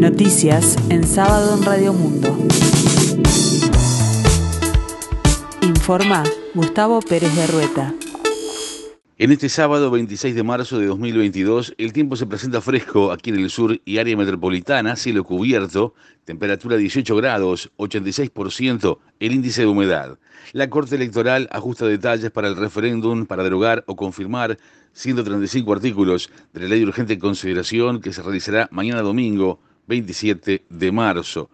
Noticias en sábado en Radio Mundo. Informa Gustavo Pérez de Rueta. En este sábado 26 de marzo de 2022, el tiempo se presenta fresco aquí en el sur y área metropolitana, cielo cubierto, temperatura 18 grados, 86% el índice de humedad. La Corte Electoral ajusta detalles para el referéndum para derogar o confirmar 135 artículos de la ley de urgente consideración que se realizará mañana domingo 27 de marzo.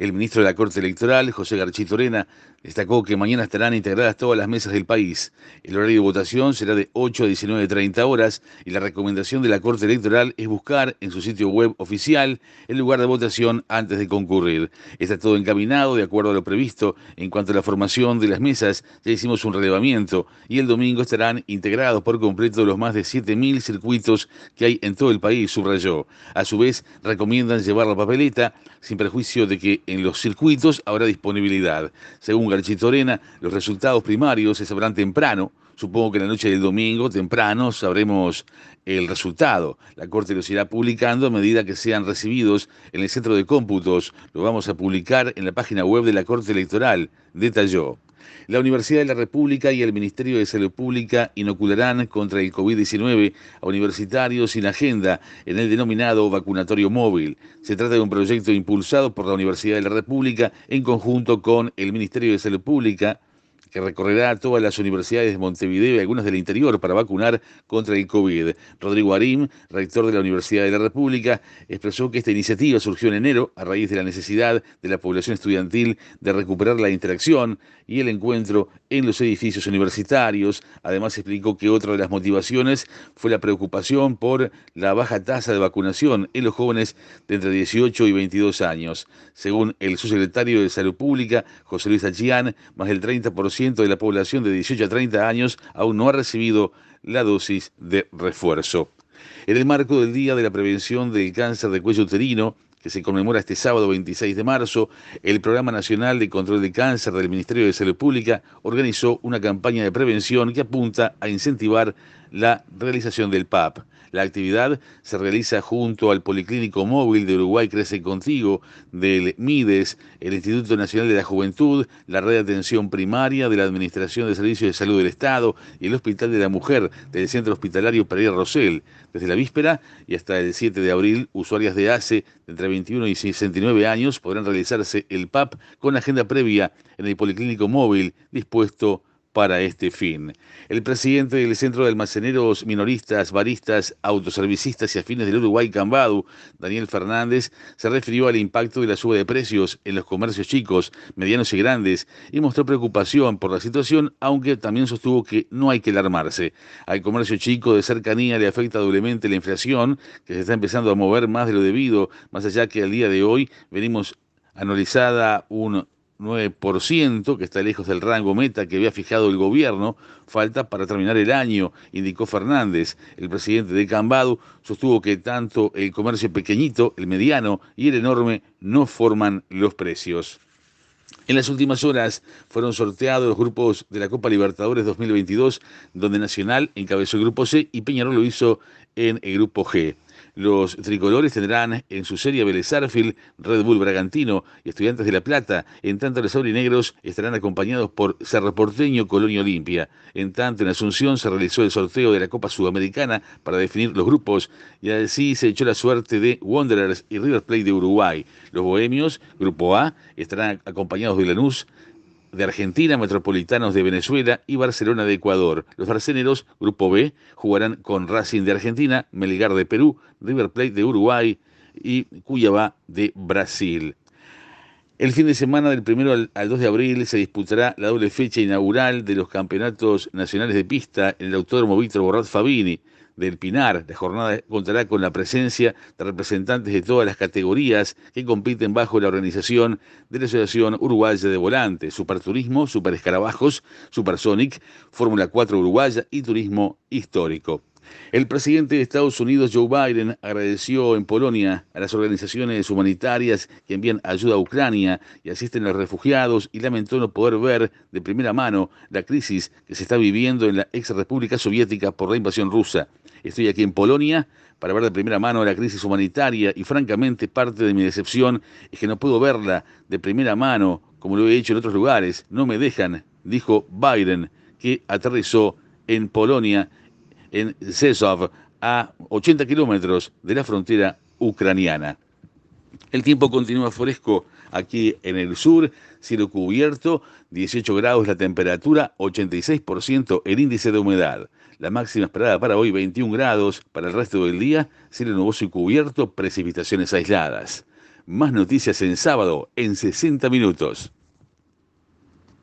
El ministro de la Corte Electoral, José Garchito Arena, destacó que mañana estarán integradas todas las mesas del país. El horario de votación será de 8 a 19.30 horas y la recomendación de la Corte Electoral es buscar en su sitio web oficial el lugar de votación antes de concurrir. Está todo encaminado de acuerdo a lo previsto. En cuanto a la formación de las mesas, ya hicimos un relevamiento y el domingo estarán integrados por completo los más de 7.000 circuitos que hay en todo el país, subrayó. A su vez, recomiendan llevar la papeleta sin perjuicio de que en los circuitos habrá disponibilidad. Según Garchito Arena, los resultados primarios se sabrán temprano. Supongo que en la noche del domingo, temprano, sabremos el resultado. La Corte los irá publicando a medida que sean recibidos en el centro de cómputos. Lo vamos a publicar en la página web de la Corte Electoral, detalló. La Universidad de la República y el Ministerio de Salud Pública inocularán contra el COVID-19 a universitarios sin agenda en el denominado vacunatorio móvil. Se trata de un proyecto impulsado por la Universidad de la República en conjunto con el Ministerio de Salud Pública, que recorrerá todas las universidades de Montevideo y algunas del interior para vacunar contra el COVID. Rodrigo Arim, rector de la Universidad de la República, expresó que esta iniciativa surgió en enero a raíz de la necesidad de la población estudiantil de recuperar la interacción y el encuentro en los edificios universitarios. Además explicó que otra de las motivaciones fue la preocupación por la baja tasa de vacunación en los jóvenes de entre 18 y 22 años. Según el subsecretario de Salud Pública, José Luis Achián, más del 30% de la población de 18 a 30 años aún no ha recibido la dosis de refuerzo. En el marco del Día de la Prevención del Cáncer de Cuello Uterino, que se conmemora este sábado 26 de marzo, el Programa Nacional de Control de Cáncer del Ministerio de Salud Pública organizó una campaña de prevención que apunta a incentivar la realización del PAP. La actividad se realiza junto al Policlínico Móvil de Uruguay Crece Contigo, del MIDES, el Instituto Nacional de la Juventud, la Red de Atención Primaria de la Administración de Servicios de Salud del Estado y el Hospital de la Mujer del Centro Hospitalario Pereira Rosell. Desde la víspera y hasta el 7 de abril, usuarias de ACE de entre 21 y 69 años podrán realizarse el PAP con agenda previa en el Policlínico Móvil dispuesto para este fin. El presidente del Centro de Almaceneros Minoristas, Baristas, Autoservicistas y Afines del Uruguay, Cambadu, Daniel Fernández, se refirió al impacto de la suba de precios en los comercios chicos, medianos y grandes y mostró preocupación por la situación, aunque también sostuvo que no hay que alarmarse. Al comercio chico de cercanía le afecta doblemente la inflación, que se está empezando a mover más de lo debido, más allá que al día de hoy venimos analizada un 9%, que está lejos del rango meta que había fijado el gobierno, falta para terminar el año, indicó Fernández. El presidente de Cambado sostuvo que tanto el comercio pequeñito, el mediano y el enorme no forman los precios. En las últimas horas fueron sorteados los grupos de la Copa Libertadores 2022, donde Nacional encabezó el grupo C y Peñarol lo hizo en el grupo G. Los tricolores tendrán en su serie Vélez Red Bull Bragantino y Estudiantes de La Plata. En tanto, los aurinegros estarán acompañados por Cerro Porteño, Colonia Olimpia. En tanto, en Asunción se realizó el sorteo de la Copa Sudamericana para definir los grupos y así se echó la suerte de Wanderers y River Plate de Uruguay. Los bohemios, Grupo A, estarán acompañados de Lanús, de Argentina, Metropolitanos de Venezuela y Barcelona de Ecuador. Los barceneros, Grupo B, jugarán con Racing de Argentina, Melgar de Perú, River Plate de Uruguay y Cuyabá de Brasil. El fin de semana del 1 al, 2 de abril se disputará la doble fecha inaugural de los campeonatos nacionales de pista en el Autódromo Víctor Borrat Fabini del Pinar. La jornada contará con la presencia de representantes de todas las categorías que compiten bajo la organización de la Asociación Uruguaya de Volantes, Superturismo, Super Escarabajos, Supersonic, Fórmula 4 Uruguaya y Turismo Histórico. El presidente de Estados Unidos, Joe Biden, agradeció en Polonia a las organizaciones humanitarias que envían ayuda a Ucrania y asisten a los refugiados y lamentó no poder ver de primera mano la crisis que se está viviendo en la ex República Soviética por la invasión rusa. Estoy aquí en Polonia para ver de primera mano la crisis humanitaria y francamente parte de mi decepción es que no puedo verla de primera mano como lo he hecho en otros lugares. No me dejan, dijo Biden, que aterrizó en Polonia, en Zesov, a 80 kilómetros de la frontera ucraniana. El tiempo continúa fresco aquí en el sur, cielo cubierto, 18 grados la temperatura, 86% el índice de humedad. La máxima esperada para hoy 21 grados, para el resto del día, cielo nuboso y cubierto, precipitaciones aisladas. Más noticias en sábado en 60 minutos.